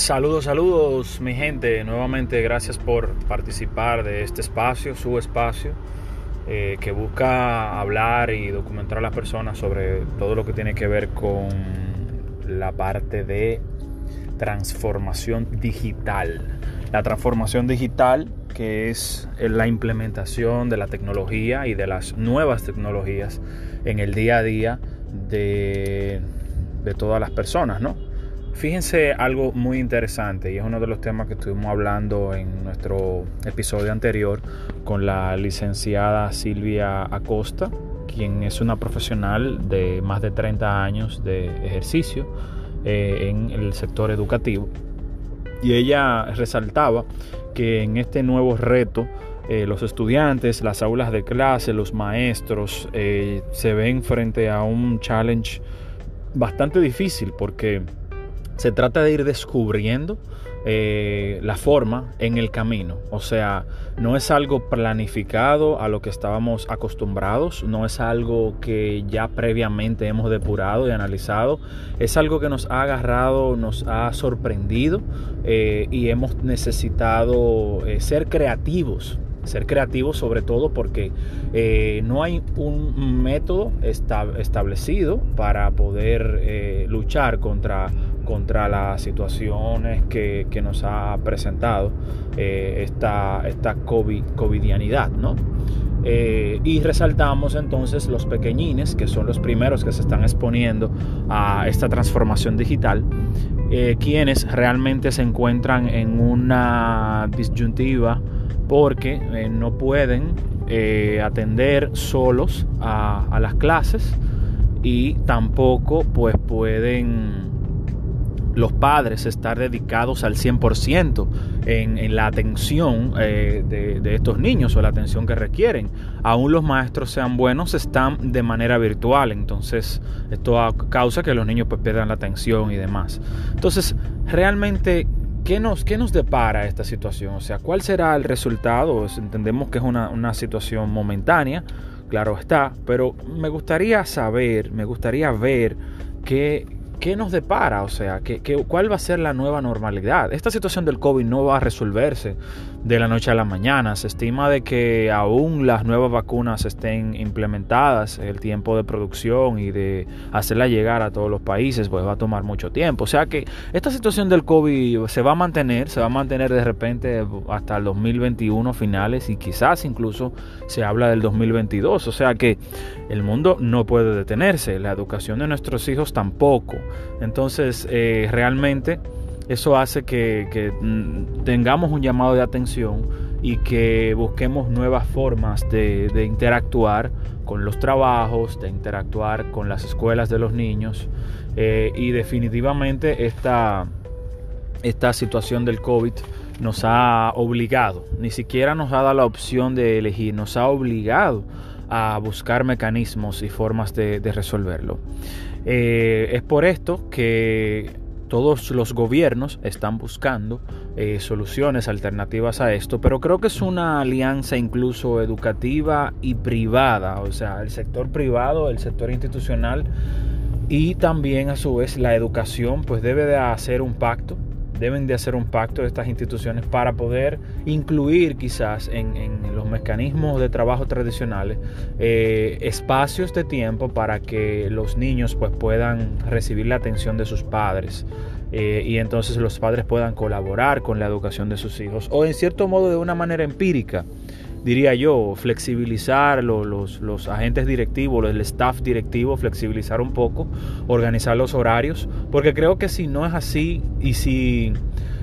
Saludos, saludos mi gente. Nuevamente gracias por participar de este espacio, su espacio, eh, que busca hablar y documentar a las personas sobre todo lo que tiene que ver con la parte de transformación digital. La transformación digital que es la implementación de la tecnología y de las nuevas tecnologías en el día a día de, de todas las personas, ¿no? Fíjense algo muy interesante y es uno de los temas que estuvimos hablando en nuestro episodio anterior con la licenciada Silvia Acosta, quien es una profesional de más de 30 años de ejercicio eh, en el sector educativo. Y ella resaltaba que en este nuevo reto eh, los estudiantes, las aulas de clase, los maestros eh, se ven frente a un challenge bastante difícil porque se trata de ir descubriendo eh, la forma en el camino. O sea, no es algo planificado a lo que estábamos acostumbrados, no es algo que ya previamente hemos depurado y analizado, es algo que nos ha agarrado, nos ha sorprendido eh, y hemos necesitado eh, ser creativos ser creativos sobre todo porque no hay un método establecido para poder luchar contra contra las situaciones que, nos ha presentado eh, esta, esta COVID, covidianidad, ¿no? Eh, y resaltamos entonces los pequeñines, que son los primeros que se están exponiendo a esta transformación digital, eh, quienes realmente se encuentran en una disyuntiva porque no pueden atender solos a, a las clases y tampoco pues pueden los padres estar dedicados al 100% en, en, la atención eh, de, estos niños o la atención que requieren. Aún los maestros sean buenos, están de manera virtual, entonces esto causa que los niños pues, pierdan la atención y demás. Entonces, realmente... ¿Qué nos, ¿Qué nos depara esta situación? O sea, ¿cuál será el resultado? Entendemos que es una, una situación momentánea, claro está, pero me gustaría saber, me gustaría ver qué, ¿qué nos depara? O sea, ¿qué, cuál va a ser la nueva normalidad? Esta situación del COVID no va a resolverse de la noche a la mañana. Se estima de que aún las nuevas vacunas estén implementadas, el tiempo de producción y de hacerla llegar a todos los países, pues va a tomar mucho tiempo. O sea que esta situación del COVID se va a mantener, se va a mantener de repente hasta el 2021 finales y quizás incluso se habla del 2022. O sea que el mundo no puede detenerse, la educación de nuestros hijos tampoco. Entonces, eh, realmente eso hace que, mm, tengamos un llamado de atención y que busquemos nuevas formas de, interactuar con los trabajos, de interactuar con las escuelas de los niños. Eh, y definitivamente esta, esta situación del COVID nos ha obligado, ni siquiera nos ha dado la opción de elegir, nos ha obligado a buscar mecanismos y formas de, resolverlo. Eh, es por esto que todos los gobiernos están buscando eh, soluciones alternativas a esto, pero creo que es una alianza incluso educativa y privada, o sea, el sector privado, el sector institucional y también a su vez la educación, pues debe de hacer un pacto deben de hacer un pacto de estas instituciones para poder incluir quizás en, los mecanismos de trabajo tradicionales eh, espacios de tiempo para que los niños pues puedan recibir la atención de sus padres eh, y entonces los padres puedan colaborar con la educación de sus hijos o en cierto modo de una manera empírica diría yo, flexibilizar los, los, agentes directivos, el staff directivo, flexibilizar un poco, organizar los horarios, porque creo que si no es así y si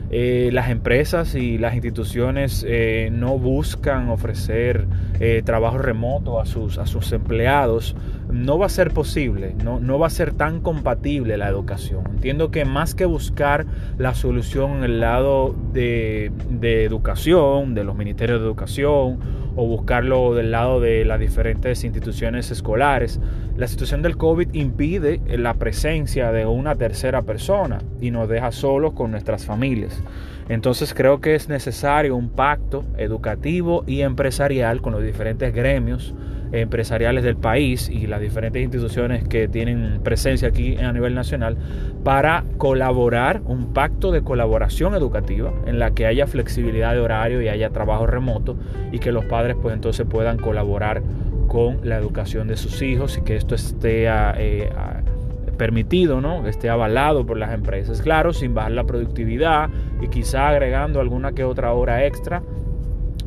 eh, las empresas y las instituciones eh, no buscan ofrecer eh, trabajo remoto a sus, a sus empleados, no va a ser posible, no, no va a ser tan compatible la educación. Entiendo que más que buscar la solución en el lado de, de educación, de los ministerios de educación, o buscarlo del lado de las diferentes instituciones escolares. La situación del COVID impide la presencia de una tercera persona y nos deja solos con nuestras familias. Entonces creo que es necesario un pacto educativo y empresarial con los diferentes gremios empresariales del país y las diferentes instituciones que tienen presencia aquí a nivel nacional para colaborar, un pacto de colaboración educativa en la que haya flexibilidad de horario y haya trabajo remoto y que los padres pues entonces puedan colaborar con la educación de sus hijos y que esto esté eh, permitido, ¿no? esté avalado por las empresas, claro, sin bajar la productividad y quizá agregando alguna que otra hora extra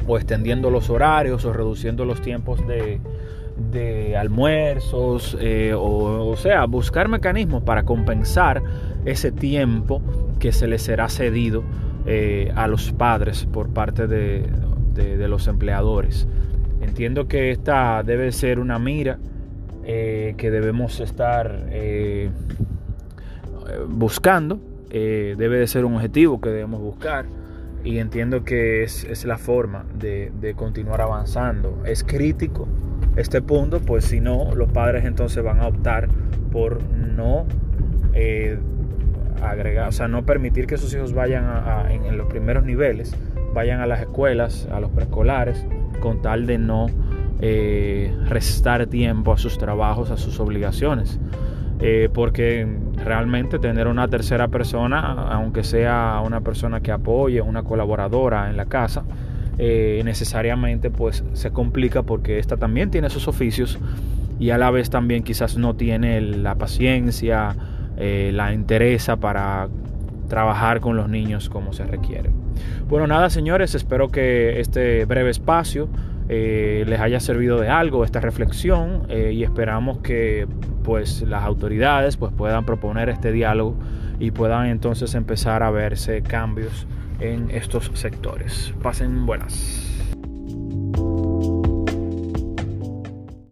o extendiendo los horarios o reduciendo los tiempos de, almuerzos, eh, o, sea, buscar mecanismos para compensar ese tiempo que se les será cedido eh, a los padres por parte de, los empleadores. Entiendo que esta debe ser una mira eh, que debemos estar buscando, debe de ser un objetivo que debemos buscar y entiendo que es, la forma de, continuar avanzando. Es crítico este punto, pues si no, los padres entonces van a optar por no eh, agregar, o sea, no permitir que sus hijos vayan en, los primeros niveles, vayan a las escuelas, a los preescolares, con tal de no eh, restar tiempo a sus trabajos, a sus obligaciones. Eh, porque realmente tener una tercera persona, aunque sea una persona que apoye, una colaboradora en la casa, eh, necesariamente pues se complica porque esta también tiene sus oficios y a la vez también quizás no tiene la paciencia, eh, la interesa para trabajar con los niños como se requiere. Bueno, nada señores, espero que este breve espacio les haya servido de algo esta reflexión y esperamos que pues las autoridades pues puedan proponer este diálogo y puedan entonces empezar a verse cambios en estos sectores. Pasen buenas.